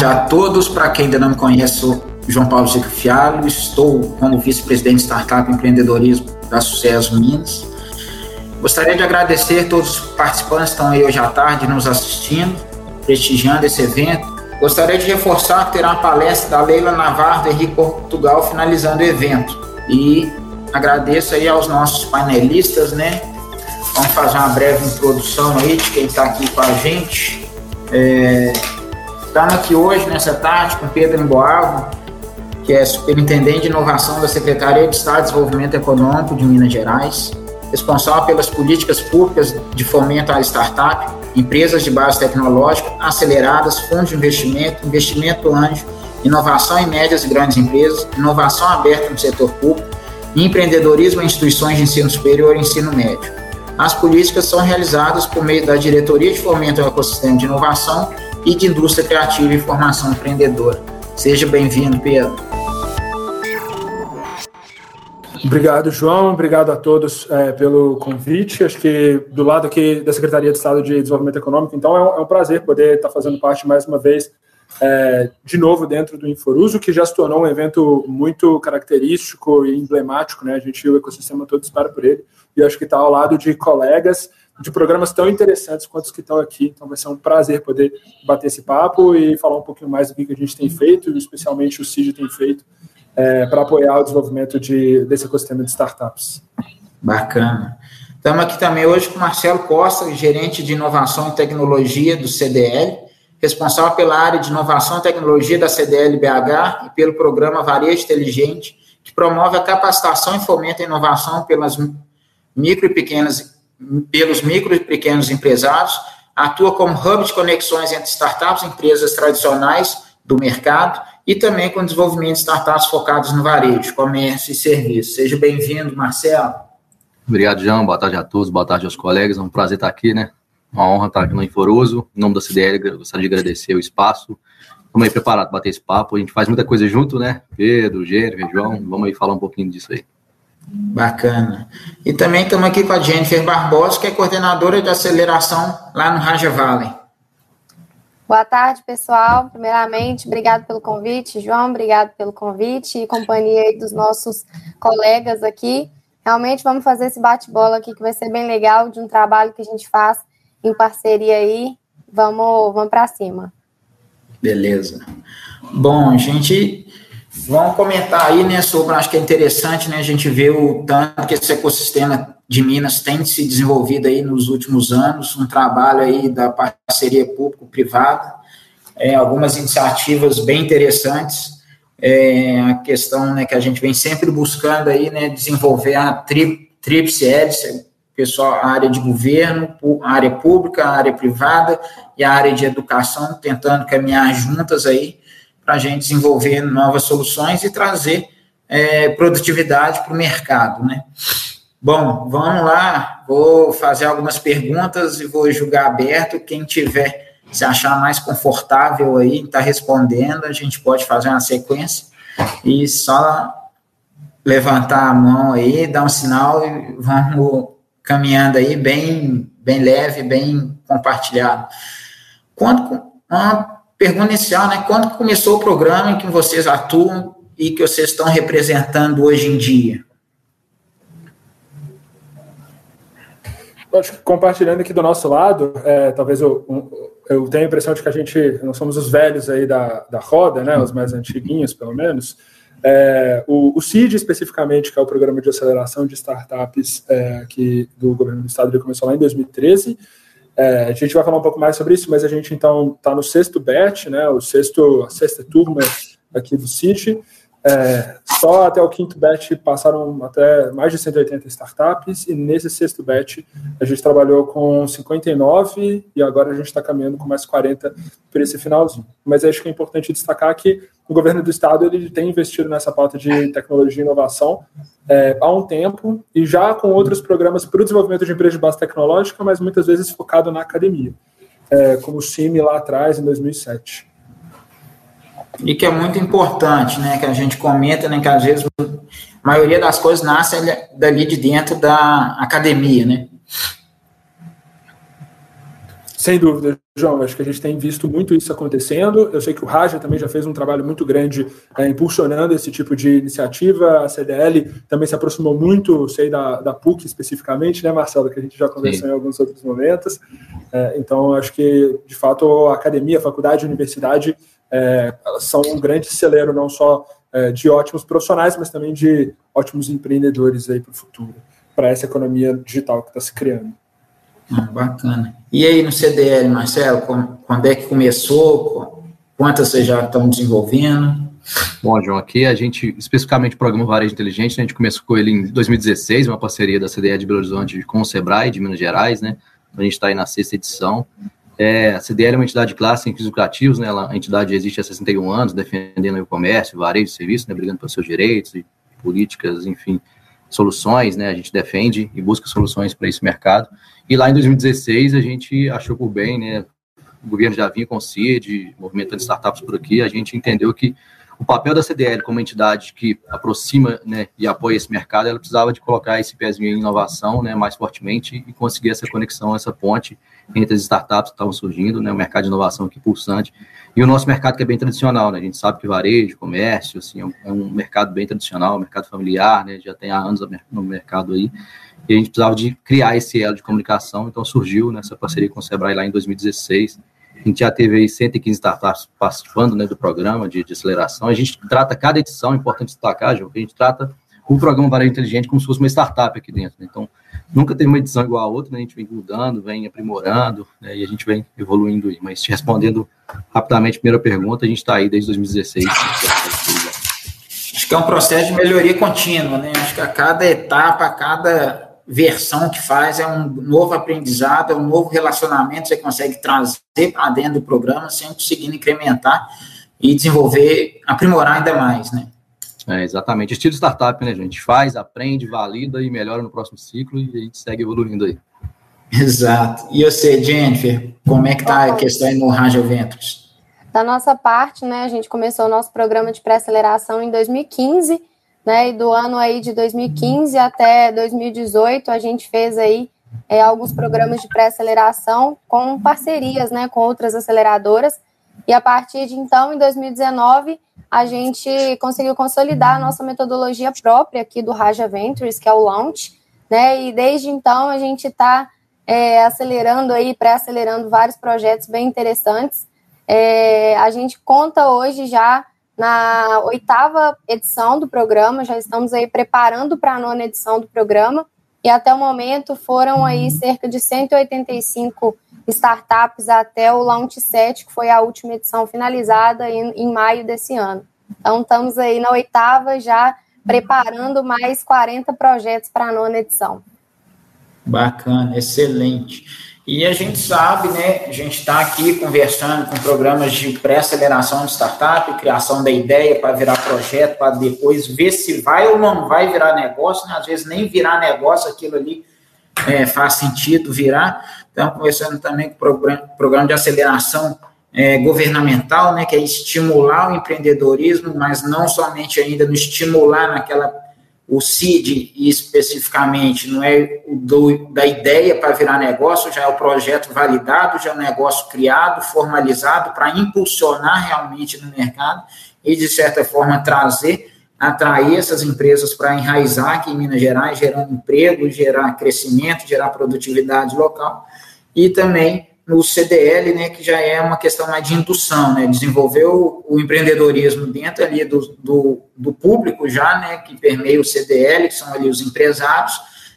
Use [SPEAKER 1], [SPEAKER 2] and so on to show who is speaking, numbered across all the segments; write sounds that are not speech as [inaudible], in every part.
[SPEAKER 1] tarde a todos. Para quem ainda não me conhece, sou João Paulo Zico Fialho, estou como vice-presidente de Startup Empreendedorismo da Sucesso Minas. Gostaria de agradecer a todos os participantes que estão aí hoje à tarde nos assistindo, prestigiando esse evento. Gostaria de reforçar que terá uma palestra da Leila Navarro do Henrique Portugal finalizando o evento. E agradeço aí aos nossos panelistas, né? Vamos fazer uma breve introdução aí de quem está aqui com a gente. É, Estamos aqui hoje, nessa tarde, com Pedro Emboavo, que é superintendente de inovação da Secretaria de Estado de Desenvolvimento Econômico de Minas Gerais, responsável pelas políticas públicas de fomento à startup, empresas de base tecnológica, aceleradas, fundos de investimento, investimento anjo, inovação em médias e grandes empresas, inovação aberta no setor público empreendedorismo em instituições de ensino superior e ensino médio. As políticas são realizadas por meio da Diretoria de Fomento ao Ecossistema de Inovação e de indústria criativa e formação empreendedora. Seja bem-vindo, Pedro.
[SPEAKER 2] Obrigado, João. Obrigado a todos é, pelo convite. Acho que do lado aqui da Secretaria de Estado de Desenvolvimento Econômico, então é um, é um prazer poder estar fazendo parte mais uma vez, é, de novo, dentro do Inforuso, que já se tornou um evento muito característico e emblemático, né? A gente, o ecossistema todo espera por ele. E acho que está ao lado de colegas de programas tão interessantes quanto os que estão aqui. Então vai ser um prazer poder bater esse papo e falar um pouquinho mais do que a gente tem feito, especialmente o CID tem feito, é, para apoiar o desenvolvimento de, desse ecossistema de startups.
[SPEAKER 1] Bacana. Estamos aqui também hoje com Marcelo Costa, gerente de inovação e tecnologia do CDL, responsável pela área de inovação e tecnologia da CDL BH e pelo programa Varejo Inteligente, que promove a capacitação e fomenta a inovação pelas micro e pequenas pelos micro e pequenos empresários, atua como hub de conexões entre startups e empresas tradicionais do mercado e também com desenvolvimento de startups focadas no varejo, comércio e serviço. Seja bem-vindo, Marcelo.
[SPEAKER 3] Obrigado, João. Boa tarde a todos, boa tarde aos colegas. É um prazer estar aqui, né? Uma honra estar aqui no Inforoso. Em nome da CDL, gostaria de agradecer o espaço. Estamos aí preparados para bater esse papo. A gente faz muita coisa junto, né? Pedro, Gênero, João. Vamos aí falar um pouquinho disso aí.
[SPEAKER 1] Bacana. E também estamos aqui com a Jennifer Barbosa, que é coordenadora de aceleração lá no Raja Valley.
[SPEAKER 4] Boa tarde, pessoal. Primeiramente, obrigado pelo convite, João, obrigado pelo convite e companhia dos nossos colegas aqui. Realmente vamos fazer esse bate-bola aqui que vai ser bem legal, de um trabalho que a gente faz em parceria aí. Vamos, vamos para cima.
[SPEAKER 1] Beleza. Bom, gente Vamos comentar aí, né, sobre, acho que é interessante, né, a gente ver o tanto que esse ecossistema de Minas tem se desenvolvido aí nos últimos anos, um trabalho aí da parceria público-privada, é, algumas iniciativas bem interessantes, é, a questão, né, que a gente vem sempre buscando aí, né, desenvolver a tri, tríplice hélice, pessoal, a área de governo, a área pública, a área privada e a área de educação, tentando caminhar juntas aí, para a gente desenvolver novas soluções e trazer é, produtividade para o mercado, né? Bom, vamos lá, vou fazer algumas perguntas e vou julgar aberto. Quem tiver, se achar mais confortável aí, está respondendo, a gente pode fazer uma sequência e só levantar a mão aí, dar um sinal e vamos caminhando aí bem, bem leve, bem compartilhado. Quanto uma Pergunta inicial, né? Quando começou o programa em que vocês atuam e que vocês estão representando hoje em dia?
[SPEAKER 2] Acho que compartilhando aqui do nosso lado, é, talvez eu, eu tenha a impressão de que a gente, nós somos os velhos aí da, da roda, né, os mais antiguinhos, pelo menos. É, o, o CID, especificamente, que é o Programa de Aceleração de Startups é, que, do governo do estado, ele começou lá em 2013, é, a gente vai falar um pouco mais sobre isso, mas a gente então está no sexto batch, né, o sexto, a sexta turma aqui do City. É, só até o quinto batch passaram até mais de 180 startups, e nesse sexto batch a gente trabalhou com 59 e agora a gente está caminhando com mais 40 por esse finalzinho. Mas acho que é importante destacar que o governo do estado ele tem investido nessa pauta de tecnologia e inovação é, há um tempo e já com outros programas para o desenvolvimento de empresas de base tecnológica, mas muitas vezes focado na academia, é, como o CIMI lá atrás, em 2007.
[SPEAKER 1] E que é muito importante, né, que a gente comenta, né, que às vezes a maioria das coisas nasce dali de dentro da academia, né?
[SPEAKER 2] Sem dúvida, João. Acho que a gente tem visto muito isso acontecendo. Eu sei que o Raja também já fez um trabalho muito grande é, impulsionando esse tipo de iniciativa. A CDL também se aproximou muito, sei, da, da PUC especificamente, né, Marcelo, que a gente já conversou Sim. em alguns outros momentos. É, então, acho que, de fato, a academia, a faculdade, a universidade é, são um grande celeiro não só é, de ótimos profissionais, mas também de ótimos empreendedores aí para o futuro, para essa economia digital que está se criando.
[SPEAKER 1] Ah, bacana. E aí no CDL, Marcelo, quando é que começou? Quantas vocês já estão desenvolvendo?
[SPEAKER 3] Bom, João, aqui a gente, especificamente o programa Varejo Inteligente, né, a gente começou com ele em 2016, uma parceria da CDL de Belo Horizonte com o Sebrae de Minas Gerais, né? A gente está aí na sexta edição. É, a CDL é uma entidade clássica em fins lucrativos, né? Ela, a entidade existe há 61 anos, defendendo o comércio, varejo, serviço, né? Brigando pelos seus direitos e políticas, enfim, soluções, né? A gente defende e busca soluções para esse mercado. E lá em 2016 a gente achou por bem, né? O governo já vinha com o CID, movimentando startups por aqui, a gente entendeu que o papel da CDL como entidade que aproxima né, e apoia esse mercado, ela precisava de colocar esse pezinho em inovação né, mais fortemente e conseguir essa conexão, essa ponte entre as startups que estavam surgindo, né, o mercado de inovação aqui pulsante, e o nosso mercado que é bem tradicional, né, a gente sabe que varejo, comércio, assim, é um, é um mercado bem tradicional, mercado familiar, né, já tem há anos no mercado aí, e a gente precisava de criar esse elo de comunicação, então surgiu nessa parceria com o Sebrae lá em 2016, a gente já teve aí 115 startups participando né, do programa de, de aceleração. A gente trata cada edição, é importante destacar, João, que a gente trata o programa Varejo Inteligente como se fosse uma startup aqui dentro. Né? Então, nunca tem uma edição igual a outra, né? a gente vem mudando, vem aprimorando, né? e a gente vem evoluindo aí. Mas respondendo rapidamente a primeira pergunta, a gente está aí desde 2016.
[SPEAKER 1] Acho que é um processo de melhoria contínua, né? Acho que a cada etapa, a cada versão que faz é um novo aprendizado, é um novo relacionamento que você consegue trazer para dentro do programa, sempre conseguindo incrementar e desenvolver, aprimorar ainda mais, né?
[SPEAKER 3] É, exatamente. Estilo startup, né, gente? Faz, aprende, valida e melhora no próximo ciclo e a gente segue evoluindo aí.
[SPEAKER 1] Exato. E você, Jennifer, como é que está a questão aí no Raja Ventures?
[SPEAKER 4] Da nossa parte, né, a gente começou o nosso programa de pré-aceleração em 2015 né? E do ano aí de 2015 até 2018, a gente fez aí é, alguns programas de pré-aceleração com parcerias, né, com outras aceleradoras. E a partir de então, em 2019, a gente conseguiu consolidar a nossa metodologia própria aqui do Raja Ventures, que é o Launch, né? E desde então a gente está é, acelerando aí, pré-acelerando vários projetos bem interessantes. É, a gente conta hoje já na oitava edição do programa, já estamos aí preparando para a nona edição do programa, e até o momento foram aí cerca de 185 startups até o Launch 7, que foi a última edição finalizada em, em maio desse ano. Então, estamos aí na oitava já preparando mais 40 projetos para a nona edição.
[SPEAKER 1] Bacana, excelente. E a gente sabe, né, a gente está aqui conversando com programas de pré-aceleração de startup, criação da ideia para virar projeto, para depois ver se vai ou não vai virar negócio, né? às vezes nem virar negócio, aquilo ali é, faz sentido virar. Então, conversando também com o programa de aceleração é, governamental, né, que é estimular o empreendedorismo, mas não somente ainda no estimular naquela o CID especificamente não é do, da ideia para virar negócio, já é o projeto validado, já é o negócio criado, formalizado para impulsionar realmente no mercado e, de certa forma, trazer, atrair essas empresas para enraizar aqui em Minas Gerais, gerando emprego, gerar crescimento, gerar produtividade local e também no CDL, né, que já é uma questão mais de indução, né, desenvolver o, o empreendedorismo dentro ali do, do, do, público já, né, que permeia o CDL, que são ali os empresários,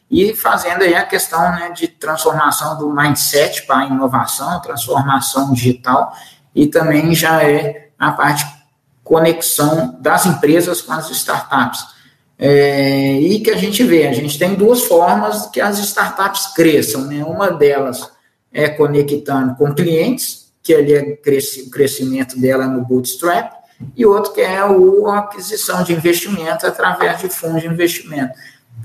[SPEAKER 1] e fazendo aí a questão, né, de transformação do mindset para inovação, transformação digital, e também já é a parte conexão das empresas com as startups. É, e que a gente vê, a gente tem duas formas que as startups cresçam, né, uma delas é conectando com clientes, que ali é o crescimento dela no bootstrap, e outro que é a aquisição de investimento através de fundos de investimento.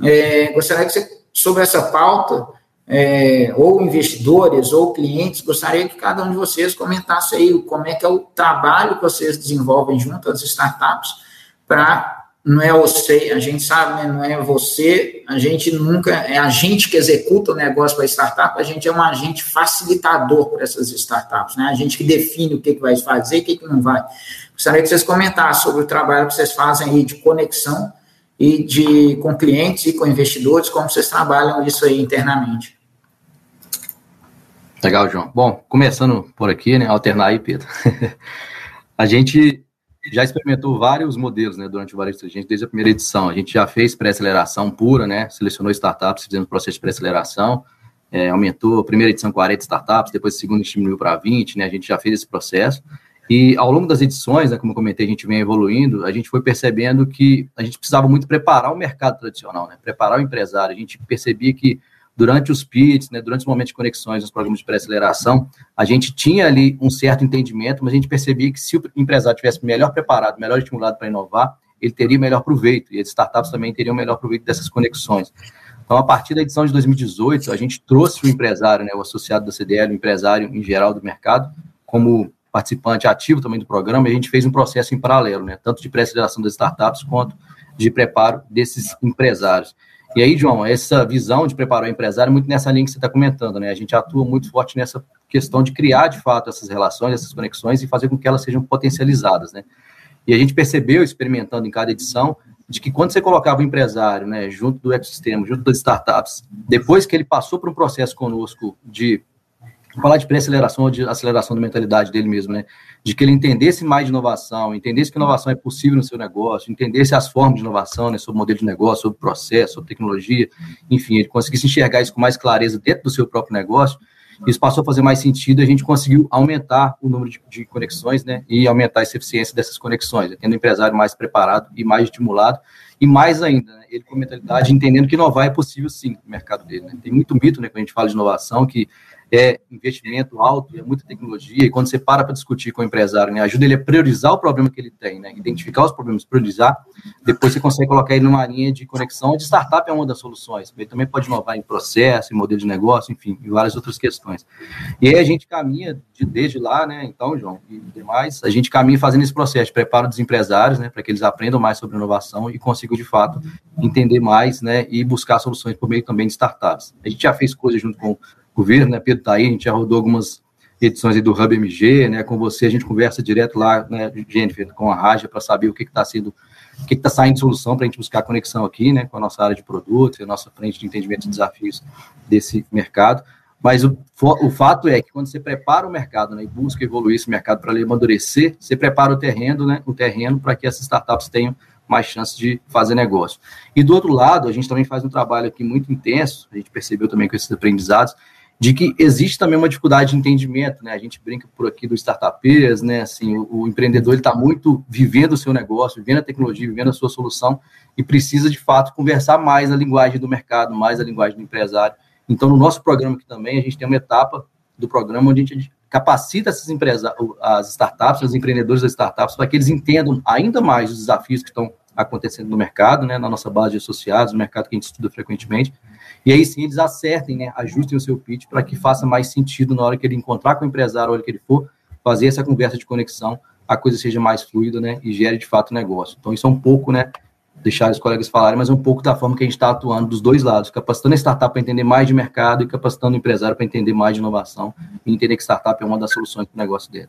[SPEAKER 1] É, gostaria que você, sobre essa pauta, é, ou investidores ou clientes, gostaria que cada um de vocês comentasse aí como é que é o trabalho que vocês desenvolvem junto às startups para não é você, a gente sabe, né, não é você, a gente nunca, é a gente que executa o negócio para a startup, a gente é um agente facilitador para essas startups, né? A gente que define o que, que vai fazer e o que, que não vai. Gostaria que vocês comentassem sobre o trabalho que vocês fazem aí de conexão e de com clientes e com investidores, como vocês trabalham isso aí internamente.
[SPEAKER 3] Legal, João. Bom, começando por aqui, né? Alternar aí, Pedro. [laughs] a gente já experimentou vários modelos, né, durante o Varejo gente desde a primeira edição. A gente já fez pré-aceleração pura, né? Selecionou startups, fizemos processo de pré-aceleração, é, aumentou a primeira edição 40 startups, depois a segunda diminuiu para 20, né? A gente já fez esse processo. E ao longo das edições, né, como eu comentei, a gente vem evoluindo, a gente foi percebendo que a gente precisava muito preparar o mercado tradicional, né, preparar o empresário. A gente percebia que durante os PITs, né, durante os momentos de conexões nos programas de pré-aceleração, a gente tinha ali um certo entendimento, mas a gente percebia que se o empresário tivesse melhor preparado, melhor estimulado para inovar, ele teria melhor proveito, e as startups também teriam melhor proveito dessas conexões. Então, a partir da edição de 2018, a gente trouxe o empresário, né, o associado da CDL, o empresário em geral do mercado, como participante ativo também do programa, e a gente fez um processo em paralelo, né, tanto de pré-aceleração das startups quanto de preparo desses empresários. E aí, João, essa visão de preparar o empresário é muito nessa linha que você está comentando, né? A gente atua muito forte nessa questão de criar, de fato, essas relações, essas conexões e fazer com que elas sejam potencializadas, né? E a gente percebeu, experimentando em cada edição, de que quando você colocava o empresário, né, junto do ecossistema, junto das startups, depois que ele passou por um processo conosco de falar de pré-aceleração ou de aceleração da mentalidade dele mesmo, né? De que ele entendesse mais de inovação, entendesse que inovação é possível no seu negócio, entendesse as formas de inovação, né? Sobre modelo de negócio, sobre processo, sobre tecnologia, enfim, ele conseguisse enxergar isso com mais clareza dentro do seu próprio negócio. Isso passou a fazer mais sentido, a gente conseguiu aumentar o número de, de conexões, né? E aumentar essa eficiência dessas conexões, né, tendo o empresário mais preparado e mais estimulado. E mais ainda, né, ele com mentalidade entendendo que inovar é possível sim no mercado dele. Né? Tem muito mito, né, quando a gente fala de inovação, que é investimento alto, é muita tecnologia, e quando você para para discutir com o empresário, né, ajuda ele a priorizar o problema que ele tem, né, identificar os problemas, priorizar, depois você consegue colocar ele numa linha de conexão, de startup é uma das soluções, ele também pode inovar em processo, em modelo de negócio, enfim, em várias outras questões. E aí a gente caminha de, desde lá, né, então, João, e demais, a gente caminha fazendo esse processo de preparo dos empresários, né, para que eles aprendam mais sobre inovação e consigam, de fato, entender mais, né, e buscar soluções por meio também de startups. A gente já fez coisas junto com governo, né? Pedro tá aí, a gente já rodou algumas edições do Hub MG, né? Com você, a gente conversa direto lá, né, Jennifer, com a Raja, para saber o que está sendo, o que está saindo de solução para a gente buscar conexão aqui, né? Com a nossa área de produtos, a nossa frente de entendimento de desafios desse mercado. Mas o, o fato é que quando você prepara o mercado né, e busca evoluir esse mercado para ele amadurecer, você prepara o terreno, né, o terreno para que essas startups tenham mais chances de fazer negócio. E do outro lado, a gente também faz um trabalho aqui muito intenso, a gente percebeu também com esses aprendizados, de que existe também uma dificuldade de entendimento, né? A gente brinca por aqui do startupers, né? Assim, o, o empreendedor está muito vivendo o seu negócio, vivendo a tecnologia, vivendo a sua solução e precisa de fato conversar mais a linguagem do mercado, mais a linguagem do empresário. Então, no nosso programa aqui também a gente tem uma etapa do programa onde a gente capacita essas empresas, as startups, os empreendedores das startups, para que eles entendam ainda mais os desafios que estão acontecendo no mercado, né? Na nossa base de associados, no mercado que a gente estuda frequentemente e aí sim eles acertem, né, ajustem o seu pitch para que faça mais sentido na hora que ele encontrar com o empresário, na hora que ele for fazer essa conversa de conexão, a coisa seja mais fluida, né, e gere de fato negócio. Então isso é um pouco, né, deixar os colegas falarem, mas é um pouco da forma que a gente está atuando dos dois lados, capacitando a startup para entender mais de mercado e capacitando o empresário para entender mais de inovação e entender que startup é uma das soluções para o negócio dele.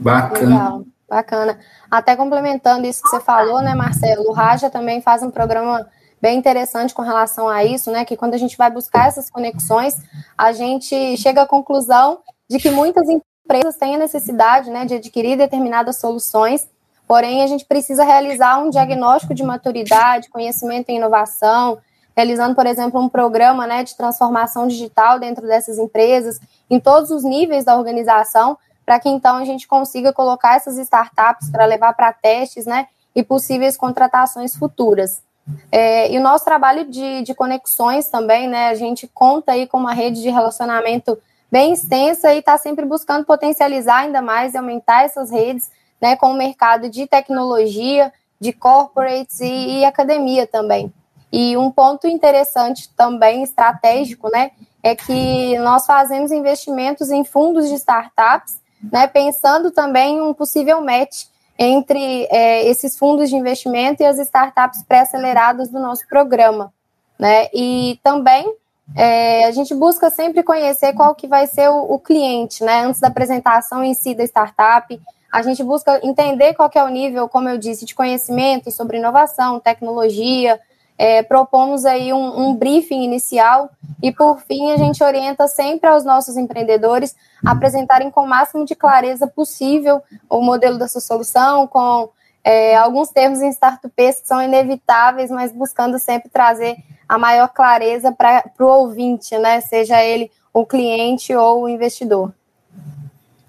[SPEAKER 4] Bacana. Legal, bacana. Até complementando isso que você falou, né, Marcelo, o Raja também faz um programa bem interessante com relação a isso, né? Que quando a gente vai buscar essas conexões, a gente chega à conclusão de que muitas empresas têm a necessidade né, de adquirir determinadas soluções, porém a gente precisa realizar um diagnóstico de maturidade, conhecimento em inovação, realizando, por exemplo, um programa né, de transformação digital dentro dessas empresas, em todos os níveis da organização, para que então a gente consiga colocar essas startups para levar para testes né, e possíveis contratações futuras. É, e o nosso trabalho de, de conexões também, né? A gente conta aí com uma rede de relacionamento bem extensa e está sempre buscando potencializar ainda mais e aumentar essas redes, né? Com o mercado de tecnologia, de corporates e, e academia também. E um ponto interessante também estratégico, né? É que nós fazemos investimentos em fundos de startups, né? Pensando também em um possível match entre é, esses fundos de investimento e as startups pré-aceleradas do nosso programa. Né? E também é, a gente busca sempre conhecer qual que vai ser o, o, cliente, né? Antes da apresentação em si da startup, a gente busca entender qual que é o nível, como eu disse, de conhecimento sobre inovação, tecnologia. É, propomos aí um, um briefing inicial e, por fim, a gente orienta sempre aos nossos empreendedores a apresentarem com o máximo de clareza possível o modelo da sua solução, com é, alguns termos em startupês que são inevitáveis, mas buscando sempre trazer a maior clareza para o ouvinte, né? Seja ele o cliente ou o investidor.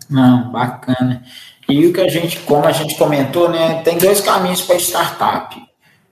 [SPEAKER 1] Não, bacana. E o que a gente, como a gente comentou, né, tem dois caminhos para startup.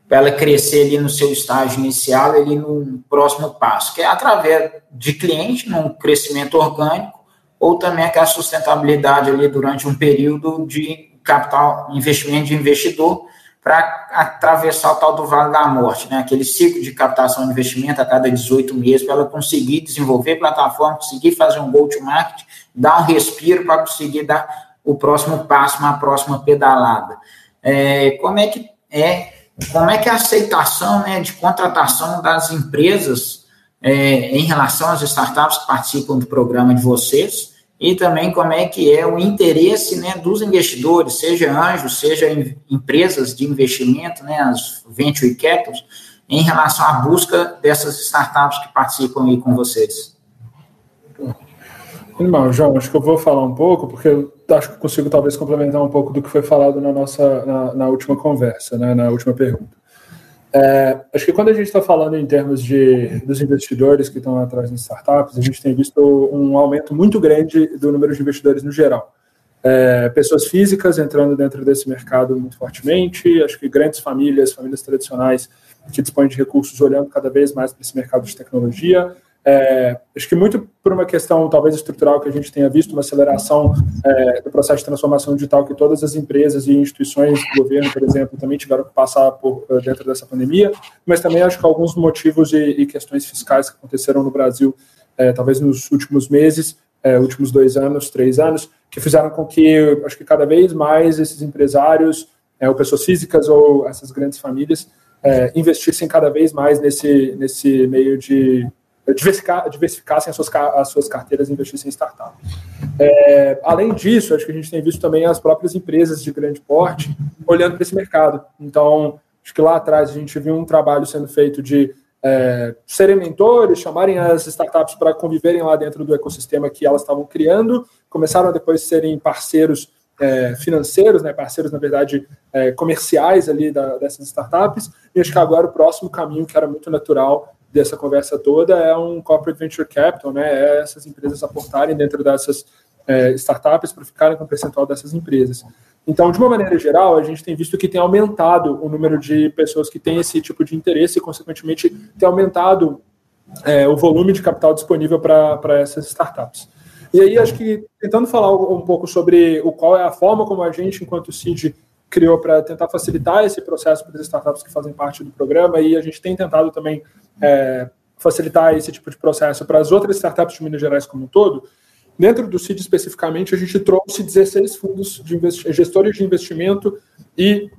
[SPEAKER 1] Para ela crescer ali no seu estágio inicial, ali no próximo passo, que é através de cliente, num crescimento orgânico, ou também aquela sustentabilidade ali durante um período de capital, investimento de investidor, para atravessar o tal do Vale da Morte, né? aquele ciclo de captação de investimento a cada 18 meses, para ela conseguir desenvolver plataforma, conseguir fazer um go-to-market, dar um respiro para conseguir dar o próximo passo, uma próxima pedalada. É, como é que é como é que é a aceitação né, de contratação das empresas é, em relação às startups que participam do programa de vocês? e também como é que é o interesse né, dos investidores, seja anjos, seja em, empresas de investimento, né, as venture capitals, em relação à busca dessas startups que participam aí com vocês.
[SPEAKER 2] Irmão, João, acho que eu vou falar um pouco, porque acho que consigo talvez complementar um pouco do que foi falado na nossa na, na última conversa, né, na última pergunta. É, acho que quando a gente está falando em termos de, dos investidores que estão atrás de startups, a gente tem visto um aumento muito grande do número de investidores no geral. É, pessoas físicas entrando dentro desse mercado muito fortemente, acho que grandes famílias, famílias tradicionais que dispõem de recursos olhando cada vez mais para esse mercado de tecnologia, é, acho que muito por uma questão talvez estrutural que a gente tenha visto, uma aceleração é, do processo de transformação digital que todas as empresas e instituições do governo, por exemplo, também tiveram que passar por eh, dentro dessa pandemia, mas também acho que alguns motivos e, e questões fiscais que aconteceram no Brasil, é, talvez nos últimos meses, é, últimos dois anos, três anos, que fizeram com que acho que cada vez mais esses empresários, ou pessoas físicas ou essas grandes famílias, investissem cada vez mais nesse, nesse meio de diversificar, diversificassem as suas, as suas carteiras e investissem em startups. É, além disso, acho que a gente tem visto também as próprias empresas de grande porte olhando para esse mercado. Então, acho que lá atrás a gente viu um trabalho sendo feito de é, serem mentores, chamarem as startups para conviverem lá dentro do ecossistema que elas estavam criando, começaram a depois serem parceiros é, financeiros, né, parceiros, na verdade, é, comerciais ali da, dessas startups, e acho que agora o próximo caminho, que era muito natural, dessa conversa toda é um corporate venture capital, né? É essas empresas aportarem dentro dessas é, startups para ficarem com o percentual dessas empresas. Então, de uma maneira geral, a gente tem visto que tem aumentado o número de pessoas que têm esse tipo de interesse e, consequentemente, tem aumentado é, o volume de capital disponível para essas startups. E aí, acho que tentando falar um pouco sobre o qual é a forma como a gente, enquanto CID, criou para tentar facilitar esse processo para as startups que fazem parte do programa, e a gente tem tentado também é, facilitar esse tipo de processo para as outras startups de Minas Gerais como um todo, dentro do CID especificamente, a gente trouxe 16 fundos de gestores de investimento e,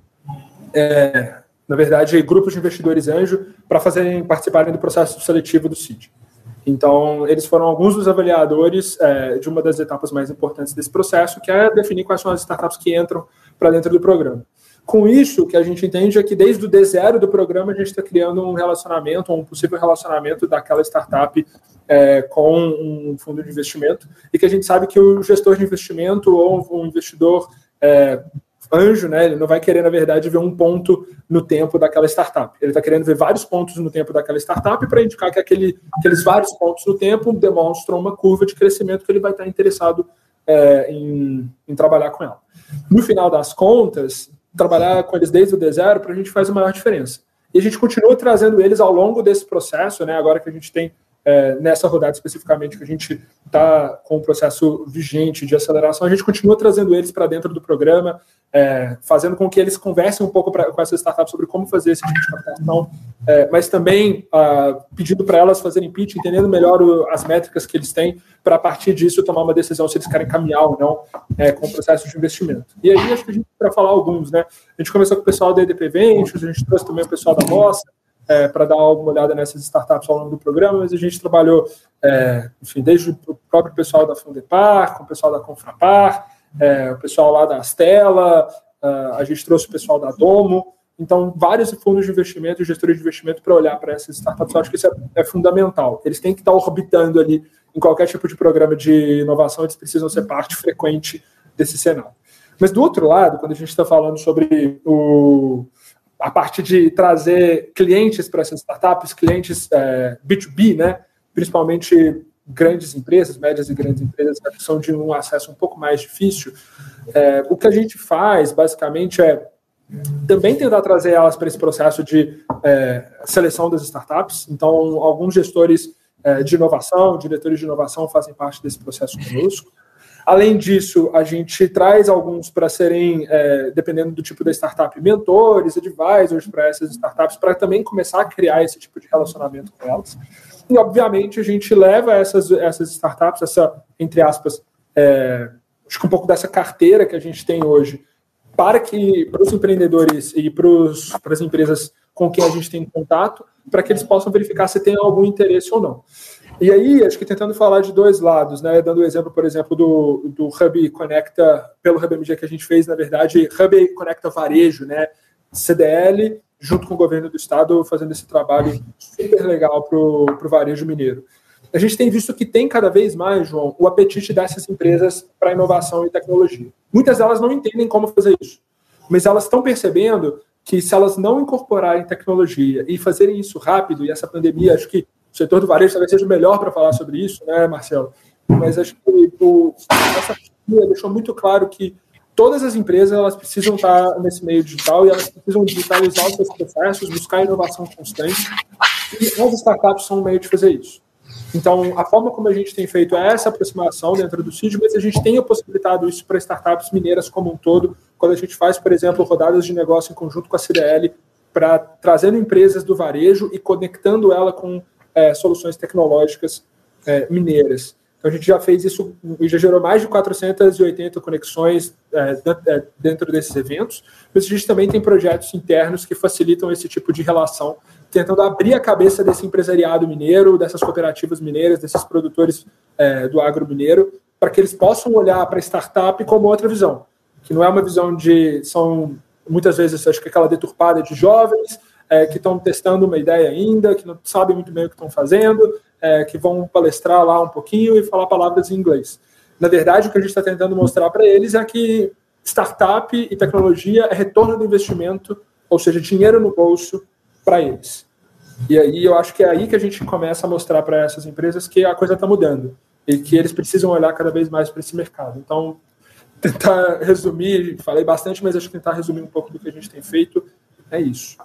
[SPEAKER 2] é, na verdade, grupos de investidores anjo para fazerem participarem do processo seletivo do CID. Então, eles foram alguns dos avaliadores é, de uma das etapas mais importantes desse processo, que é definir quais são as startups que entram para dentro do programa. Com isso, o que a gente entende é que desde o D0 do programa a gente está criando um relacionamento, um possível relacionamento daquela startup é, com um fundo de investimento, e que a gente sabe que o gestor de investimento ou um investidor é, anjo, né, ele não vai querer, na verdade, ver um ponto no tempo daquela startup. Ele está querendo ver vários pontos no tempo daquela startup para indicar que aquele, aqueles vários pontos no tempo demonstram uma curva de crescimento que ele vai estar interessado é, em, em trabalhar com ela. No final das contas, trabalhar com eles desde o D0 para a gente faz a maior diferença. E a gente continua trazendo eles ao longo desse processo, né? Agora que a gente tem é, nessa rodada especificamente que a gente está com o processo vigente de aceleração, a gente continua trazendo eles para dentro do programa, é, fazendo com que eles conversem um pouco pra, com essas startups sobre como fazer esse tipo de captação, é, mas também ah, pedindo para elas fazerem pitch, entendendo melhor o, as métricas que eles têm, para a partir disso tomar uma decisão se eles querem caminhar ou não é, com o processo de investimento. E aí, acho que a gente, para falar alguns, né? A gente começou com o pessoal da EDP Ventures, a gente trouxe também o pessoal da Mossa, é, para dar alguma olhada nessas startups ao longo do programa, mas a gente trabalhou, é, enfim, desde o próprio pessoal da Fundepar, com o pessoal da Confrapar, é, o pessoal lá da Astela, a gente trouxe o pessoal da Domo, então, vários fundos de investimento gestores de investimento para olhar para essas startups, eu acho que isso é, é, fundamental. Eles têm que estar orbitando ali em qualquer tipo de programa de inovação, eles precisam ser parte frequente desse cenário. Mas do outro lado, quando a gente está falando sobre o, a parte de trazer clientes para essas startups, clientes é, B2B, né, principalmente grandes empresas, médias e grandes empresas, que são de um acesso um pouco mais difícil, é, o que a gente faz, basicamente, é também tentar trazer elas para esse processo de é, seleção das startups. Então, alguns gestores é, de inovação, diretores de inovação fazem parte desse processo conosco. Além disso, a gente traz alguns para serem, é, dependendo do tipo da startup, mentores, advisors para essas startups, para também começar a criar esse tipo de relacionamento com elas. E, obviamente, a gente leva essas, essas startups, essa, entre aspas, é, acho que um pouco dessa carteira que a gente tem hoje, para que para os empreendedores e para as empresas com quem a gente tem contato, para que eles possam verificar se tem algum interesse ou não. E aí, acho que tentando falar de dois lados, né? Dando o exemplo, por exemplo, do, do Hub Conecta, pelo Hub MG que a gente fez, na verdade, Hub Conecta Varejo, né? CDL, junto com o governo do estado, fazendo esse trabalho super legal para o varejo mineiro. A gente tem visto que tem cada vez mais, João, o apetite dessas empresas para inovação e tecnologia. Muitas delas não entendem como fazer isso, mas elas estão percebendo que se elas não incorporarem tecnologia e fazerem isso rápido, e essa pandemia, acho que o setor do varejo talvez seja o melhor para falar sobre isso, né, Marcelo? Mas acho que o, essa deixou muito claro que todas as empresas elas precisam estar nesse meio digital e elas precisam digitalizar os seus processos, buscar inovação constante. E as startups são um meio de fazer isso. Então, a forma como a gente tem feito essa aproximação dentro do CID, mas a gente tem possibilitado isso para startups mineiras como um todo, quando a gente faz, por exemplo, rodadas de negócio em conjunto com a CDL, para trazendo empresas do varejo e conectando ela com é, soluções tecnológicas é, mineiras. Então, a gente já fez isso e já gerou mais de 480 conexões é, é, dentro desses eventos, mas a gente também tem projetos internos que facilitam esse tipo de relação tentando abrir a cabeça desse empresariado mineiro, dessas cooperativas mineiras, desses produtores é, do agro mineiro, para que eles possam olhar para a startup como outra visão, que não é uma visão de são muitas vezes acho que aquela deturpada de jovens é, que estão testando uma ideia ainda, que não sabem muito bem o que estão fazendo, é, que vão palestrar lá um pouquinho e falar palavras em inglês. Na verdade, o que a gente está tentando mostrar para eles é que startup e tecnologia é retorno do investimento, ou seja, dinheiro no bolso para eles. E aí eu acho que é aí que a gente começa a mostrar para essas empresas que a coisa está mudando e que eles precisam olhar cada vez mais para esse mercado. Então, tentar resumir, falei bastante, mas acho que tentar resumir um pouco do que a gente tem feito é isso.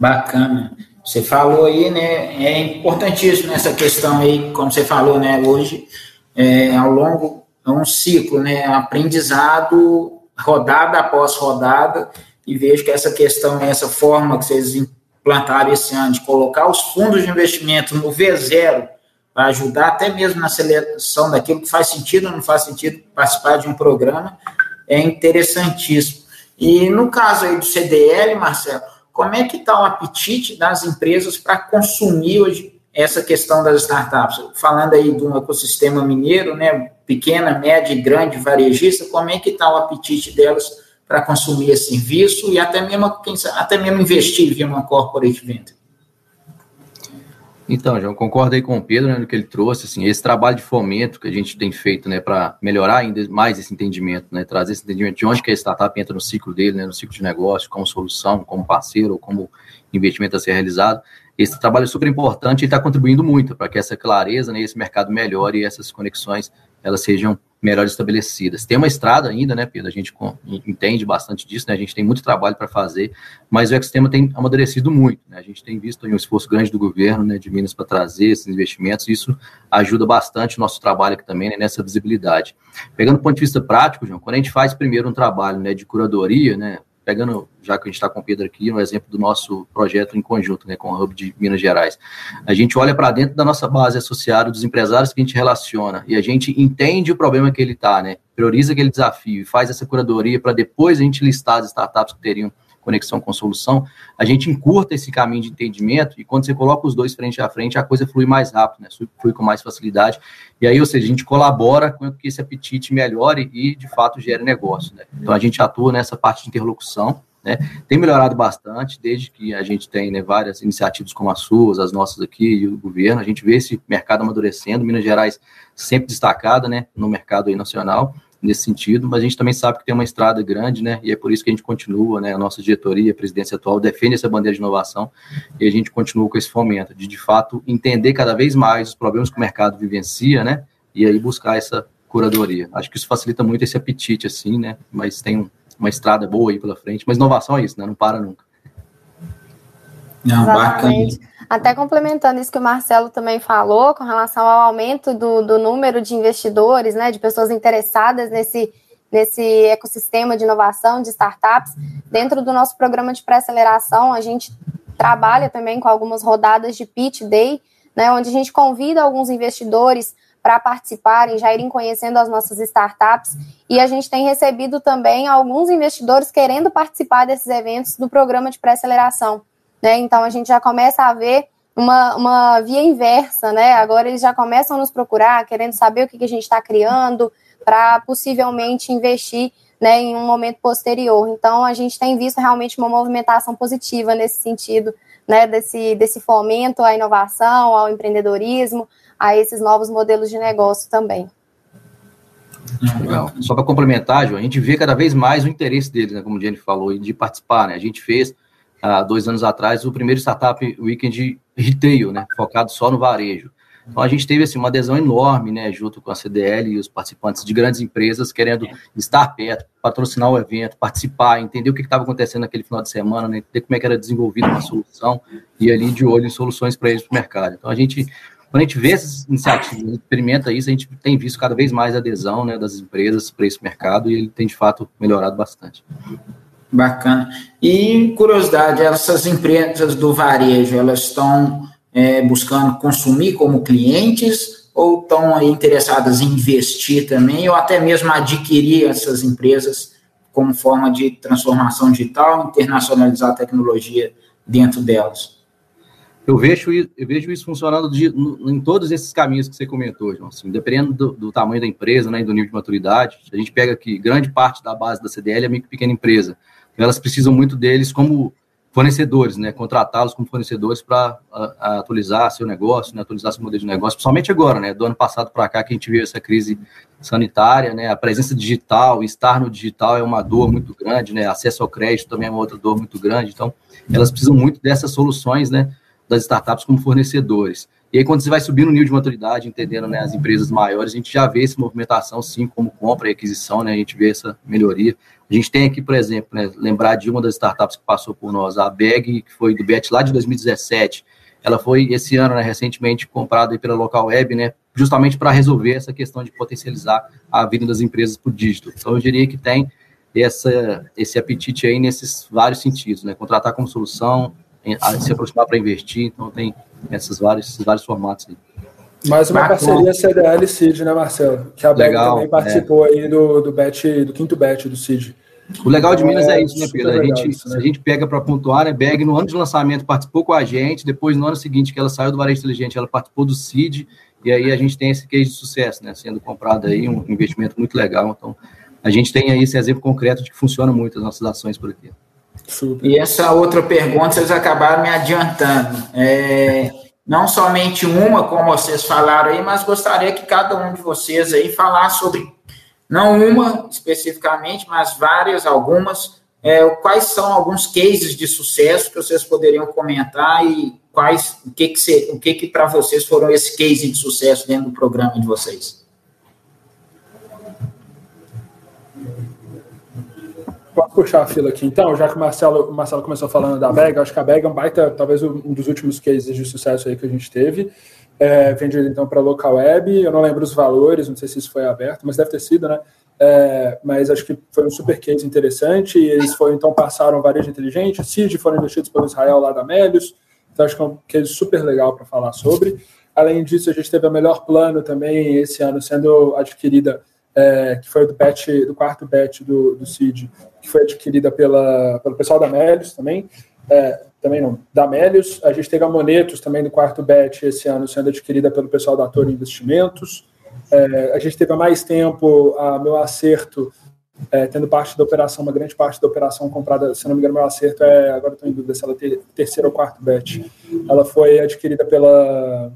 [SPEAKER 1] Bacana. Você falou aí, né? É importantíssimo essa questão aí, como você falou, né? Hoje, é, ao longo, é um ciclo, né? Aprendizado, rodada após rodada, e vejo que essa questão, essa forma que vocês implantaram esse ano, de colocar os fundos de investimento no V0, para ajudar até mesmo na seleção daquilo que faz sentido ou não faz sentido participar de um programa, é interessantíssimo. E no caso aí do CDL, Marcelo, como é que está o apetite das empresas para consumir hoje essa questão das startups? Falando aí de um ecossistema mineiro, né, pequena, média e grande varejista, como é que está o apetite delas para consumir esse serviço e até mesmo, até mesmo investir via uma corporate venture.
[SPEAKER 3] Então, João, concordo aí com o Pedro, né, no que ele trouxe, assim, esse trabalho de fomento que a gente tem feito, né, para melhorar ainda mais esse entendimento, né, trazer esse entendimento de onde que a startup entra no ciclo dele, né, no ciclo de negócio, como solução, como parceiro, como investimento a ser realizado. Esse trabalho é super importante e está contribuindo muito para que essa clareza, né, esse mercado melhore e essas conexões, elas sejam melhor estabelecidas. Tem uma estrada ainda, né, Pedro? A gente entende bastante disso, né? A gente tem muito trabalho para fazer, mas o ecossistema tem amadurecido muito, né? A gente tem visto um esforço grande do governo, né, de Minas para trazer esses investimentos, e isso ajuda bastante o nosso trabalho aqui também, né, nessa visibilidade. Pegando do ponto de vista prático, João, quando a gente faz primeiro um trabalho, né, de curadoria, né, pegando, já que a gente está com o Pedro aqui, um exemplo do nosso projeto em conjunto, né, com o Hub de Minas Gerais. A gente olha para dentro da nossa base associada, dos empresários que a gente relaciona, e a gente entende o problema que ele está, né, prioriza aquele desafio e faz essa curadoria para depois a gente listar as startups que teriam conexão com solução, a gente encurta esse caminho de entendimento e quando você coloca os dois frente a frente, a coisa flui mais rápido, né? flui com mais facilidade. E aí, ou seja, a gente colabora com que esse apetite melhore e, de fato, gere negócio. Né? Então, a gente atua nessa parte de interlocução, né? Tem melhorado bastante desde que a gente tem né, várias iniciativas como as suas, as nossas aqui e o governo. A gente vê esse mercado amadurecendo, Minas Gerais sempre destacada né, no mercado nacional nesse sentido, mas a gente também sabe que tem uma estrada grande, né, e é por isso que a gente continua, né, a nossa diretoria, a presidência atual defende essa bandeira de inovação e a gente continua com esse fomento de, de fato, entender cada vez mais os problemas que o mercado vivencia, né, e aí buscar essa curadoria. Acho que isso facilita muito esse apetite, assim, né, mas tem um, uma estrada boa aí pela frente, mas inovação é isso, né, não para nunca.
[SPEAKER 4] Não, Exatamente. Bacana. Até complementando isso que o Marcelo também falou, com relação ao aumento do, do número de investidores, né, de pessoas interessadas nesse, nesse ecossistema de inovação, de startups, dentro do nosso programa de pré-aceleração, a gente trabalha também com algumas rodadas de pitch day, né, onde a gente convida alguns investidores para participarem, já irem conhecendo as nossas startups. E a gente tem recebido também alguns investidores querendo participar desses eventos do programa de pré-aceleração. Né? Então a gente já começa a ver uma, uma via inversa, né? Agora eles já começam a nos procurar, querendo saber o que, que a gente está criando, para possivelmente investir né, em um momento posterior. Então a gente tem visto realmente uma movimentação positiva nesse sentido, né? Desse, desse fomento à inovação, ao empreendedorismo, a esses novos modelos de negócio também.
[SPEAKER 3] Legal. Só para complementar, João, a gente vê cada vez mais o interesse deles, né, como o Jenny falou, de participar. Né? A gente fez há dois anos atrás, o primeiro Startup Weekend Retail, né, focado só no varejo. Então a gente teve assim, uma adesão enorme, né, junto com a CDL e os participantes de grandes empresas querendo estar perto, patrocinar o evento, participar, entender o que estava acontecendo naquele final de semana, né, entender como é que era desenvolvida uma solução e ali de olho em soluções para eles para o mercado. Então a gente, quando a gente vê essas iniciativas, experimenta isso, a gente tem visto cada vez mais adesão né, das empresas para esse mercado e ele tem de fato melhorado bastante.
[SPEAKER 1] Bacana. E curiosidade, essas empresas do varejo, elas estão é, buscando consumir como clientes ou estão interessadas em investir também, ou até mesmo adquirir essas empresas como forma de transformação digital, internacionalizar a tecnologia dentro delas?
[SPEAKER 3] Eu vejo, eu vejo isso funcionando de, em todos esses caminhos que você comentou, João. Assim, dependendo do, do, tamanho da empresa né, e do nível de maturidade, a gente pega que grande parte da base da CDL é micro pequena empresa elas precisam muito deles como fornecedores, né, contratá-los como fornecedores para atualizar seu negócio, né, atualizar seu modelo de negócio, principalmente agora, né, do ano passado para cá que a gente viu essa crise sanitária, né, a presença digital, estar no digital é uma dor muito grande, né, acesso ao crédito também é uma outra dor muito grande, então elas precisam muito dessas soluções, né, das startups como fornecedores. E aí, quando você vai subindo o nível de maturidade, entendendo né, as empresas maiores, a gente já vê essa movimentação, sim, como compra e aquisição, né, a gente vê essa melhoria. A gente tem aqui, por exemplo, né, lembrar de uma das startups que passou por nós, a Beg, que foi do BET lá de 2017. Ela foi, esse ano, né, recentemente comprada pela Local Web, né, justamente para resolver essa questão de potencializar a vida das empresas por dígito. Então, eu diria que tem essa, esse apetite aí nesses vários sentidos, né, contratar como solução, se aproximar para investir, então tem esses vários, esses vários formatos aí.
[SPEAKER 2] Mais uma parceria CDL CID, né, Marcelo? Que a Beg também participou é. aí do, do, bet, do quinto bet do CID.
[SPEAKER 3] O legal de Minas é, é isso, né, Pedro? A gente, isso, né? a gente pega para pontuar, né? Beg no ano de lançamento participou com a gente, depois no ano seguinte que ela saiu do Varejo Inteligente, ela participou do CID, e aí a gente tem esse case de sucesso, né? Sendo comprado aí, um investimento muito legal. Então, a gente tem aí esse exemplo concreto de que funciona muito as nossas ações por aqui.
[SPEAKER 1] Super. E essa outra pergunta vocês acabaram me adiantando. É, não somente uma, como vocês falaram aí, mas gostaria que cada um de vocês aí falasse sobre, não uma especificamente, mas várias, algumas, é, quais são alguns cases de sucesso que vocês poderiam comentar e quais, o que que, o que, que para vocês foram esses cases de sucesso dentro do programa de vocês?
[SPEAKER 2] Puxar a fila aqui então, já que o Marcelo, o Marcelo começou falando da Bega, acho que a Bega é um baita, talvez um dos últimos cases de sucesso aí que a gente teve. É, vendido então para local web, eu não lembro os valores, não sei se isso foi aberto, mas deve ter sido, né? É, mas acho que foi um super case interessante. Eles foram, então passaram varejo inteligente, CID foram investidos pelo Israel lá da Melios, então acho que é um case super legal para falar sobre. Além disso, a gente teve a melhor plano também esse ano sendo adquirida é, que foi do batch, do quarto batch do, do CID, que foi adquirida pela, pelo pessoal da Melios também. É, também não, da Melios. A gente teve a Monetos também do quarto batch esse ano sendo adquirida pelo pessoal da Toro Investimentos. É, a gente teve há mais tempo a meu acerto é, tendo parte da operação, uma grande parte da operação comprada, se não me engano, meu acerto é, agora estou em dúvida se ela é terceira ou quarto batch. Ela foi adquirida pela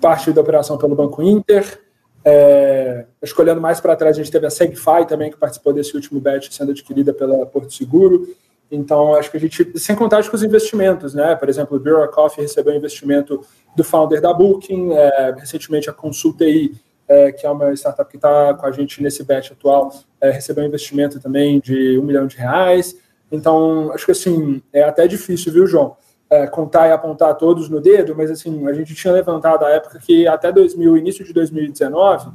[SPEAKER 2] parte da operação pelo Banco Inter, é, escolhendo mais para trás, a gente teve a Segfy também, que participou desse último batch, sendo adquirida pela Porto Seguro. Então, acho que a gente, sem contar com os investimentos, né? Por exemplo, o Bureau Coffee recebeu investimento do founder da Booking, é, recentemente a Consultei, é, que é uma startup que está com a gente nesse batch atual, é, recebeu investimento também de um milhão de reais. Então, acho que assim, é até difícil, viu, João? É, contar e apontar todos no dedo, mas assim, a gente tinha levantado a época que até 2000, início de 2019,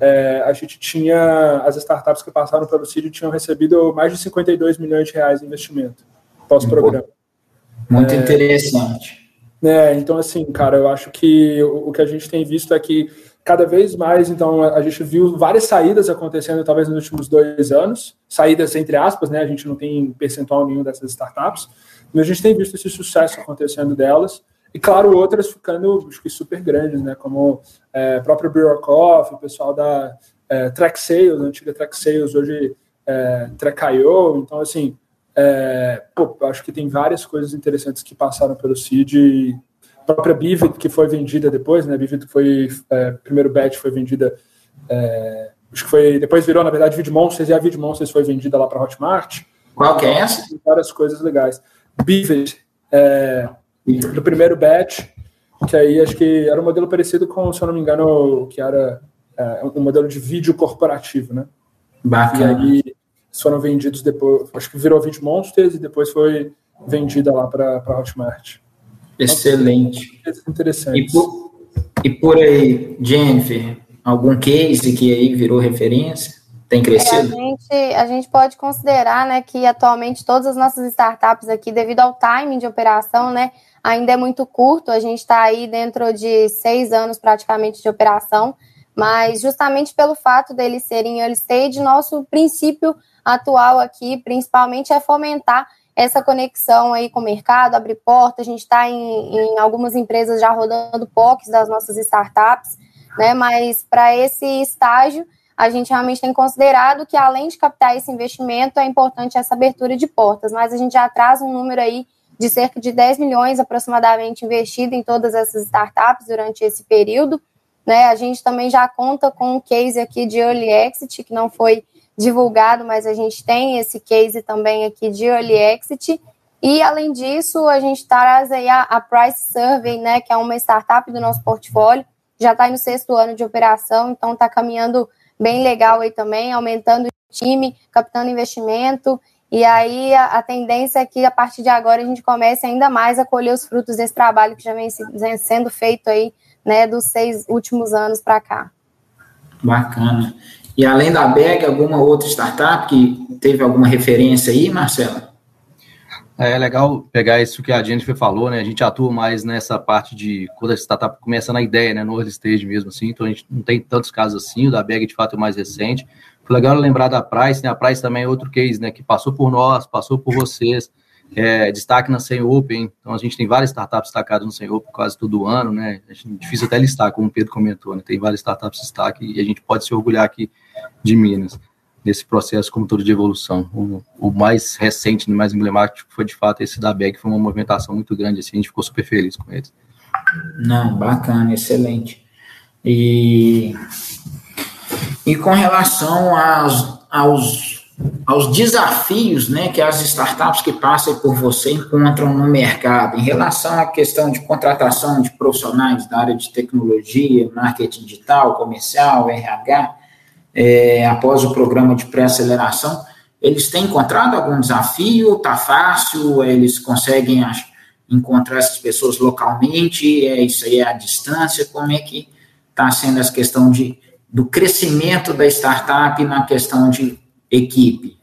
[SPEAKER 2] é, a gente tinha, as startups que passaram pelo CID tinham recebido mais de 52 milhões de reais de investimento pós-programa.
[SPEAKER 1] Muito é, interessante.
[SPEAKER 2] É, então, assim, cara, eu acho que o, o que a gente tem visto é que cada vez mais, então, a gente viu várias saídas acontecendo, talvez nos últimos dois anos, saídas entre aspas, né? A gente não tem percentual nenhum dessas startups, e a gente tem visto esse sucesso acontecendo delas, e claro, outras ficando acho que super grandes, né? Como é, próprio Bureaucraft, o pessoal da é, Track Sales, a antiga Track Sales, hoje é, Track.io. Então, assim, é, pô, acho que tem várias coisas interessantes que passaram pelo CID. A própria Bivid, que foi vendida depois, né? Bivid foi, é, primeiro batch foi vendida, é, acho que foi, depois virou, na verdade, VidMonsters, e a VidMonsters foi vendida lá para Hotmart.
[SPEAKER 1] Qual que é essa?
[SPEAKER 2] Várias coisas legais. Bivet, é, do primeiro batch, que aí acho que era um modelo parecido com, se eu não me engano, que era é, um modelo de vídeo corporativo, né?
[SPEAKER 1] Bacana.
[SPEAKER 2] E aí foram vendidos depois, acho que virou Vídeo Monsters e depois foi vendida lá para Hotmart.
[SPEAKER 1] Excelente.
[SPEAKER 2] Interessante.
[SPEAKER 1] E por, e por aí, Jennifer, algum case que aí virou referência? Tem crescido?
[SPEAKER 4] a, gente, a gente pode considerar né, que atualmente todas as nossas startups aqui, devido ao timing de operação, né, ainda é muito curto. A gente está aí dentro de seis anos praticamente de operação, mas justamente pelo fato deles serem early stage, nosso princípio atual aqui, principalmente, é fomentar essa conexão aí com o mercado, abrir porta. A gente está em, em algumas empresas já rodando POCs das nossas startups, né? Mas para esse estágio a gente realmente tem considerado que, além de captar esse investimento, é importante essa abertura de portas, mas a gente já traz um número aí de cerca de 10 milhões aproximadamente investido em todas essas startups durante esse período. Né? A gente também já conta com um case aqui de early exit, que não foi divulgado, mas a gente tem esse case também aqui de early exit. E, além disso, a gente traz aí a, a Price Survey, né, que é uma startup do nosso portfólio, já está no sexto ano de operação, então está caminhando bem legal aí também, aumentando o time, captando investimento. E aí a, a, tendência é que a partir de agora a gente comece ainda mais a colher os frutos desse trabalho que já vem, se, vem sendo feito aí, né, dos seis últimos anos para cá.
[SPEAKER 1] Bacana. E além da BEG, alguma outra startup que teve alguma referência aí, Marcelo?
[SPEAKER 3] É legal pegar isso que a Jennifer falou, né? A gente atua mais nessa parte de quando a startup começa na ideia, né? No early stage mesmo, assim. Então a gente não tem tantos casos assim. O da Bag, de fato, é o mais recente. Foi legal lembrar da Price, né? A Price também é outro case, né? Que passou por nós, passou por vocês. É, destaque na Sem Open. Então a gente tem várias startups destacadas no Sem Open quase todo ano, né? É difícil até listar, como o Pedro comentou, né? Tem várias startups destaque e a gente pode se orgulhar aqui de Minas nesse processo como todo de evolução. O, o mais recente, o mais emblemático foi de fato esse da BEG, foi uma movimentação muito grande, assim, a gente ficou super feliz com eles.
[SPEAKER 1] Não, bacana, excelente. E, e com relação aos, aos, aos desafios né, que as startups que passam por você encontram no mercado, em relação à questão de contratação de profissionais da área de tecnologia, marketing digital, comercial, RH, é, após o programa de pré-aceleração, eles têm encontrado algum desafio? Está fácil? Eles conseguem encontrar essas pessoas localmente? É isso aí é a distância? Como é que está sendo essa questão de, do crescimento da startup na questão de equipe?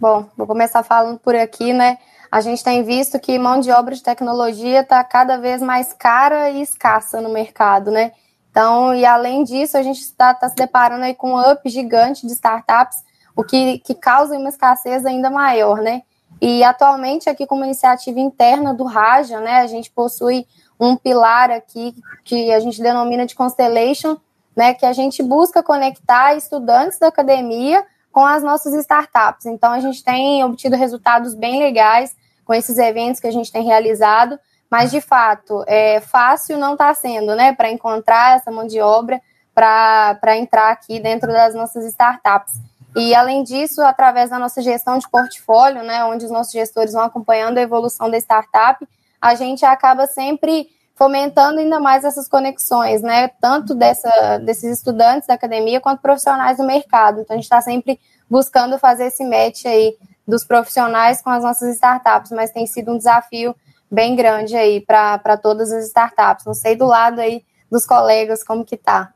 [SPEAKER 4] Bom, vou começar falando por aqui, né? A gente tem visto que mão de obra de tecnologia está cada vez mais cara e escassa no mercado, né? Então, e além disso, a gente está tá se deparando aí com um up gigante de startups o que, que causa uma escassez ainda maior, né? E atualmente, aqui como iniciativa interna do Raja, né, a gente possui um pilar aqui que a gente denomina de Constellation, né, que a gente busca conectar estudantes da academia com as nossas startups. Então, a gente tem obtido resultados bem legais com esses eventos que a gente tem realizado, mas, de fato, é fácil não está sendo, né, para encontrar essa mão de obra para entrar aqui dentro das nossas startups. E, além disso, através da nossa gestão de portfólio, né, onde os nossos gestores vão acompanhando a evolução da startup, a gente acaba sempre fomentando ainda mais essas conexões, né, tanto dessa, desses estudantes da academia quanto profissionais do mercado. Então, a gente está sempre buscando fazer esse match aí dos profissionais com as nossas startups, mas tem sido um desafio bem grande aí para todas as startups. Não sei do lado aí dos colegas como que tá.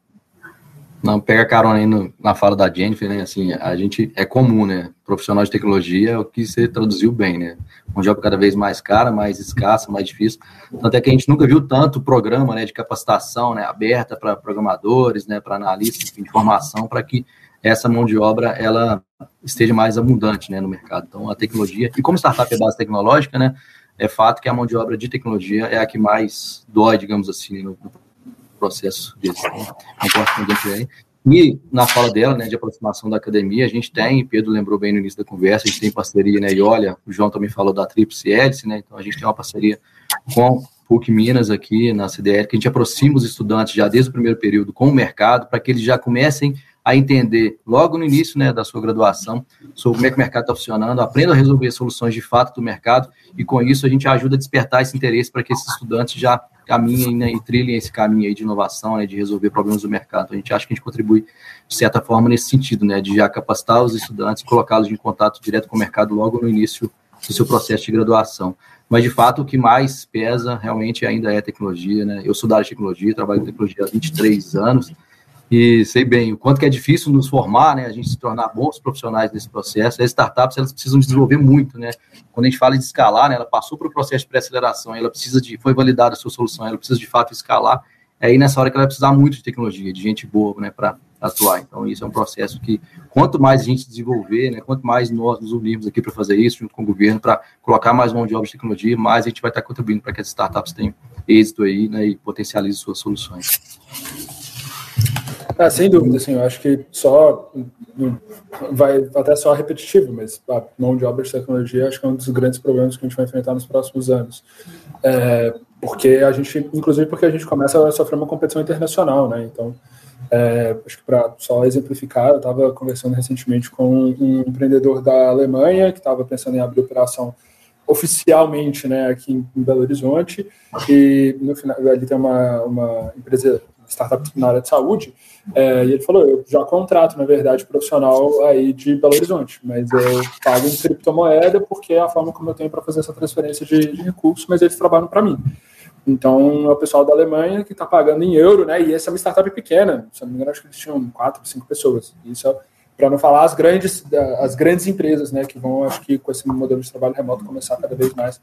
[SPEAKER 3] Não, pega carona aí no, na fala da Jennifer, né? Assim, a gente é comum, né? Profissional de tecnologia é o que você traduziu bem, né? Um job cada vez mais cara, mais escassa, mais difícil. Tanto é que a gente nunca viu tanto programa, né, de capacitação, né, aberta para programadores, né, para analistas de informação, para que essa mão de obra ela esteja mais abundante, né, no mercado. Então, a tecnologia e como startup é base tecnológica, né, é fato que a mão de obra de tecnologia é a que mais dói, digamos assim, no, processo de aí. E na fala dela, né, de aproximação da academia, a gente tem, Pedro lembrou bem no início da conversa, a gente tem parceria, né, e olha, o João também falou da Tríplice Hélice, né, então a gente tem uma parceria com PUC Minas aqui na CDL, que a gente aproxima os estudantes já desde o primeiro período com o mercado, para que eles já comecem a entender logo no início né, da sua graduação sobre como é que o mercado está funcionando, aprenda a resolver soluções de fato do mercado, e com isso a gente ajuda a despertar esse interesse para que esses estudantes já caminhem né, e trilhem esse caminho aí de inovação, né, de resolver problemas do mercado. A gente acha que a gente contribui, de certa forma, nesse sentido, né, de já capacitar os estudantes, colocá-los em contato direto com o mercado logo no início do seu processo de graduação. Mas, de fato, o que mais pesa realmente ainda é a tecnologia. Né? Eu sou da área de tecnologia, trabalho em tecnologia há 23 anos, e sei bem o quanto que é difícil nos formar, né, a gente se tornar bons profissionais nesse processo. As startups, elas precisam desenvolver muito, né, quando a gente fala de escalar, né, ela passou por um processo de pré-aceleração, ela precisa de, foi validada a sua solução, ela precisa de fato escalar, é aí nessa hora que ela vai precisar muito de tecnologia, de gente boa, né, para atuar. Então, isso é um processo que, quanto mais a gente desenvolver, né, quanto mais nós nos unirmos aqui para fazer isso, junto com o governo, para colocar mais mão de obra de tecnologia, mais a gente vai estar contribuindo para que as startups tenham êxito aí, né, e potencializem suas soluções.
[SPEAKER 2] Ah, sem dúvida, assim, eu acho que só vai até só repetitivo, mas a mão de obra de tecnologia acho que é um dos grandes problemas que a gente vai enfrentar nos próximos anos. É, porque a gente, inclusive porque a gente começa a sofrer uma competição internacional, né? Então, é, acho que para só exemplificar, eu estava conversando recentemente com um empreendedor da Alemanha que estava pensando em abrir operação oficialmente, né, aqui em Belo Horizonte e no final ali tem uma, uma empresa startup na área de saúde, é, e ele falou, eu já contrato, na verdade, profissional aí de Belo Horizonte, mas eu pago em criptomoeda porque é a forma como eu tenho para fazer essa transferência de, de, recursos, mas eles trabalham para mim. Então, é o pessoal da Alemanha que está pagando em euro, né? E essa é uma startup pequena, se não me engano, acho que eles tinham quatro, cinco pessoas. Isso é, para não falar as grandes, as grandes empresas, né? Que vão, acho que com esse modelo de trabalho remoto, começar cada vez mais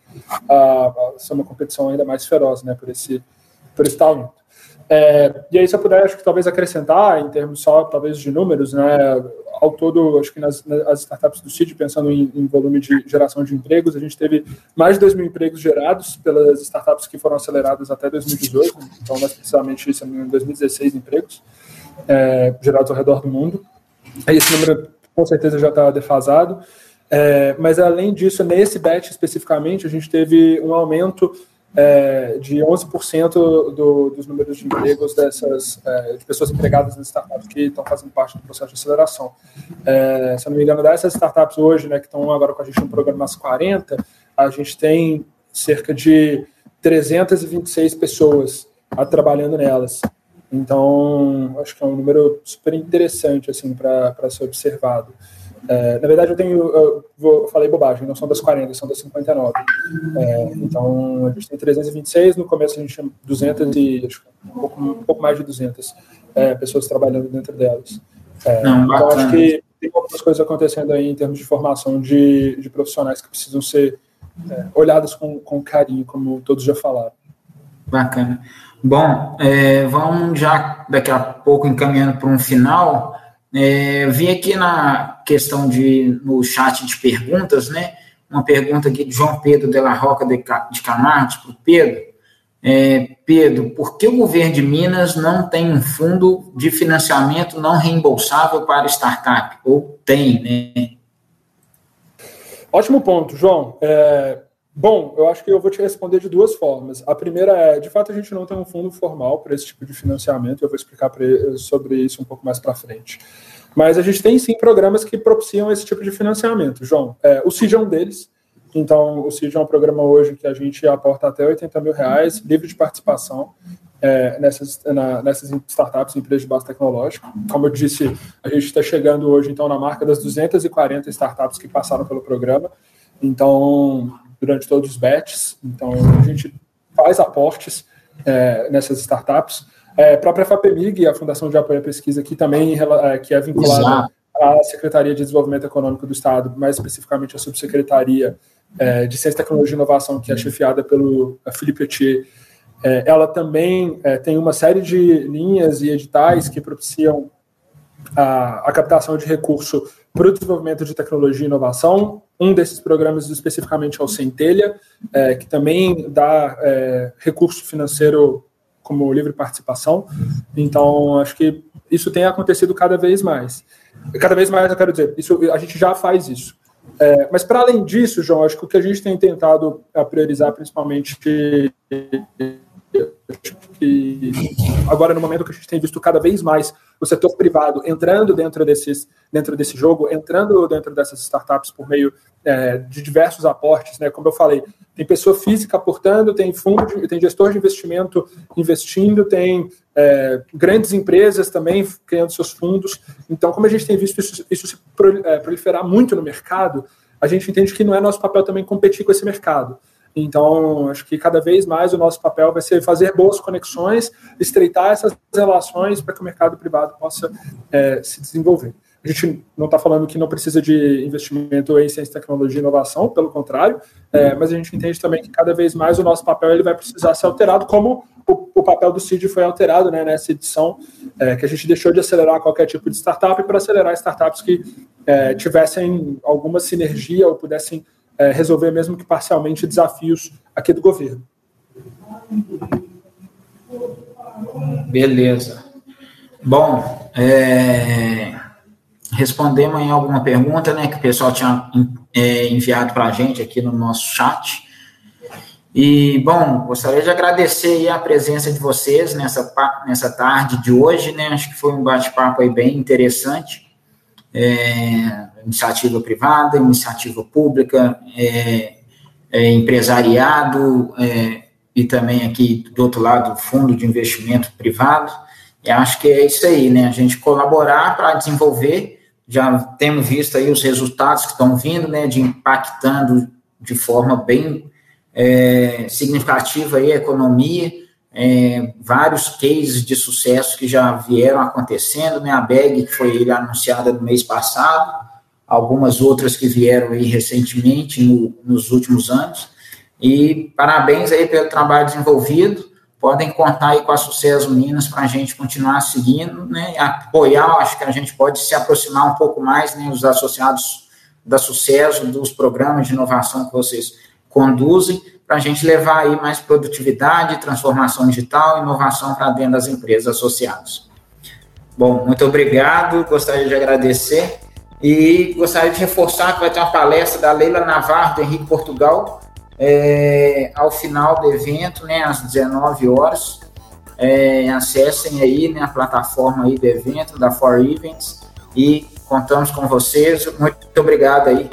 [SPEAKER 2] a, a ser uma competição ainda mais feroz, né? Por esse, por esse talento. É, e aí, se eu puder, acho que talvez acrescentar, em termos só, talvez, de números, né, ao todo, acho que nas, nas startups do CID, pensando em, em, volume de geração de empregos, a gente teve mais de 2 mil empregos gerados pelas startups que foram aceleradas até 2018, então, mais precisamente, isso em 2016 empregos é, gerados ao redor do mundo. Esse número, com certeza, já está defasado. É, mas, além disso, nesse batch especificamente, a gente teve um aumento é, de 11% do, dos números de empregos dessas é, de pessoas empregadas nas startups que estão fazendo parte do processo de aceleração. É, se eu não me engano, dessas startups hoje, né, que estão agora com a gente no programa nas 40, a gente tem cerca de 326 pessoas trabalhando nelas. Então, acho que é um número super interessante assim para ser observado. É, na verdade, eu tenho, eu vou, falei bobagem, não são das 40, são das 59. É, então, a gente tem 326, no começo a gente tinha 200 e acho, um, pouco, um pouco mais de 200 é, pessoas trabalhando dentro delas. É, não, então, acho que tem algumas coisas acontecendo aí em termos de formação de, de profissionais que precisam ser é, olhadas com, com carinho, como todos já falaram.
[SPEAKER 1] Bacana. Bom, é, vamos já daqui a pouco encaminhando para um final. É, vi aqui na questão de no chat de perguntas, né? Uma pergunta aqui de João Pedro de la Roca de, de Camargo para o Pedro. É, Pedro, por que o governo de Minas não tem um fundo de financiamento não reembolsável para startup? Ou tem, né?
[SPEAKER 2] Ótimo ponto, João. É, bom, eu acho que eu vou te responder de duas formas. A primeira é, de fato, a gente não tem um fundo formal para esse tipo de financiamento. Eu vou explicar sobre isso um pouco mais para frente. Mas a gente tem sim programas que propiciam esse tipo de financiamento, João. É, o CID é um deles. Então, o CID é um programa hoje que a gente aporta até 80 mil reais, livre de participação é, nessas, na, nessas startups, empresas de base tecnológica. Como eu disse, a gente está chegando hoje, então, na marca das 240 startups que passaram pelo programa. Então, durante todos os batches. Então, a gente faz aportes é, nessas startups. É, a própria FAPEMIG, a Fundação de Apoio à Pesquisa, que também é, que é vinculada Exato. à Secretaria de Desenvolvimento Econômico do Estado, mais especificamente a Subsecretaria é, de Ciência, Tecnologia e Inovação, que é chefiada pelo Felipe Etier, é, ela também é, tem uma série de linhas e editais que propiciam a, a captação de recurso para o desenvolvimento de tecnologia e inovação. Um desses programas especificamente é o Centelha, é, que também dá é, recurso financeiro como livre participação. Então, acho que isso tem acontecido cada vez mais. Cada vez mais, eu quero dizer, isso, a gente já faz isso. É, mas, para além disso, João, acho que o que a gente tem tentado priorizar, principalmente que agora no momento que a gente tem visto cada vez mais o setor privado entrando dentro desses dentro desse jogo, entrando dentro dessas startups por meio é, de diversos aportes, né? Como eu falei, tem pessoa física aportando, tem fundo, tem gestor de investimento investindo, tem é, grandes empresas também criando seus fundos. Então, como a gente tem visto isso, isso se é, proliferar muito no mercado, a gente entende que não é nosso papel também competir com esse mercado. Então, acho que cada vez mais o nosso papel vai ser fazer boas conexões, estreitar essas relações para que o mercado privado possa é, se desenvolver. A gente não está falando que não precisa de investimento em ciência, tecnologia e inovação, pelo contrário, é, mas a gente entende também que cada vez mais o nosso papel ele vai precisar ser alterado, como o, o papel do CID foi alterado né, nessa edição, é, que a gente deixou de acelerar qualquer tipo de startup para acelerar startups que é, tivessem alguma sinergia ou pudessem é, resolver, mesmo que parcialmente, desafios aqui do governo.
[SPEAKER 1] Beleza. Bom, é, respondemos em alguma pergunta né, que o pessoal tinha é, enviado para a gente aqui no nosso chat. E, bom, gostaria de agradecer a presença de vocês nessa, nessa tarde de hoje, né? Acho que foi um bate-papo aí bem interessante é, iniciativa privada, iniciativa pública, é, é, empresariado é, e também aqui do outro lado fundo de investimento privado. E acho que é isso aí, né? A gente colaborar para desenvolver. Já temos visto aí os resultados que estão vindo, né? De impactando de forma bem é, significativa aí a economia é, vários cases de sucesso que já vieram acontecendo, né? A BEG, que foi anunciada no mês passado, algumas outras que vieram aí recentemente, no, nos últimos anos. E parabéns aí pelo trabalho desenvolvido. Podem contar aí com a Sucesso Minas para a gente continuar seguindo, né? Apoiar, acho que a gente pode se aproximar um pouco mais, né? Os associados da Sucesso, dos programas de inovação que vocês conduzem, para a gente levar aí mais produtividade, transformação digital, inovação para dentro das empresas associadas. Bom, muito obrigado, gostaria de agradecer e gostaria de reforçar que vai ter uma palestra da Leila Navarro, do Henrique Portugal, é, ao final do evento, né, às 19 horas. É, acessem aí né, a plataforma aí do evento, da For Events, e contamos com vocês. Muito obrigado aí.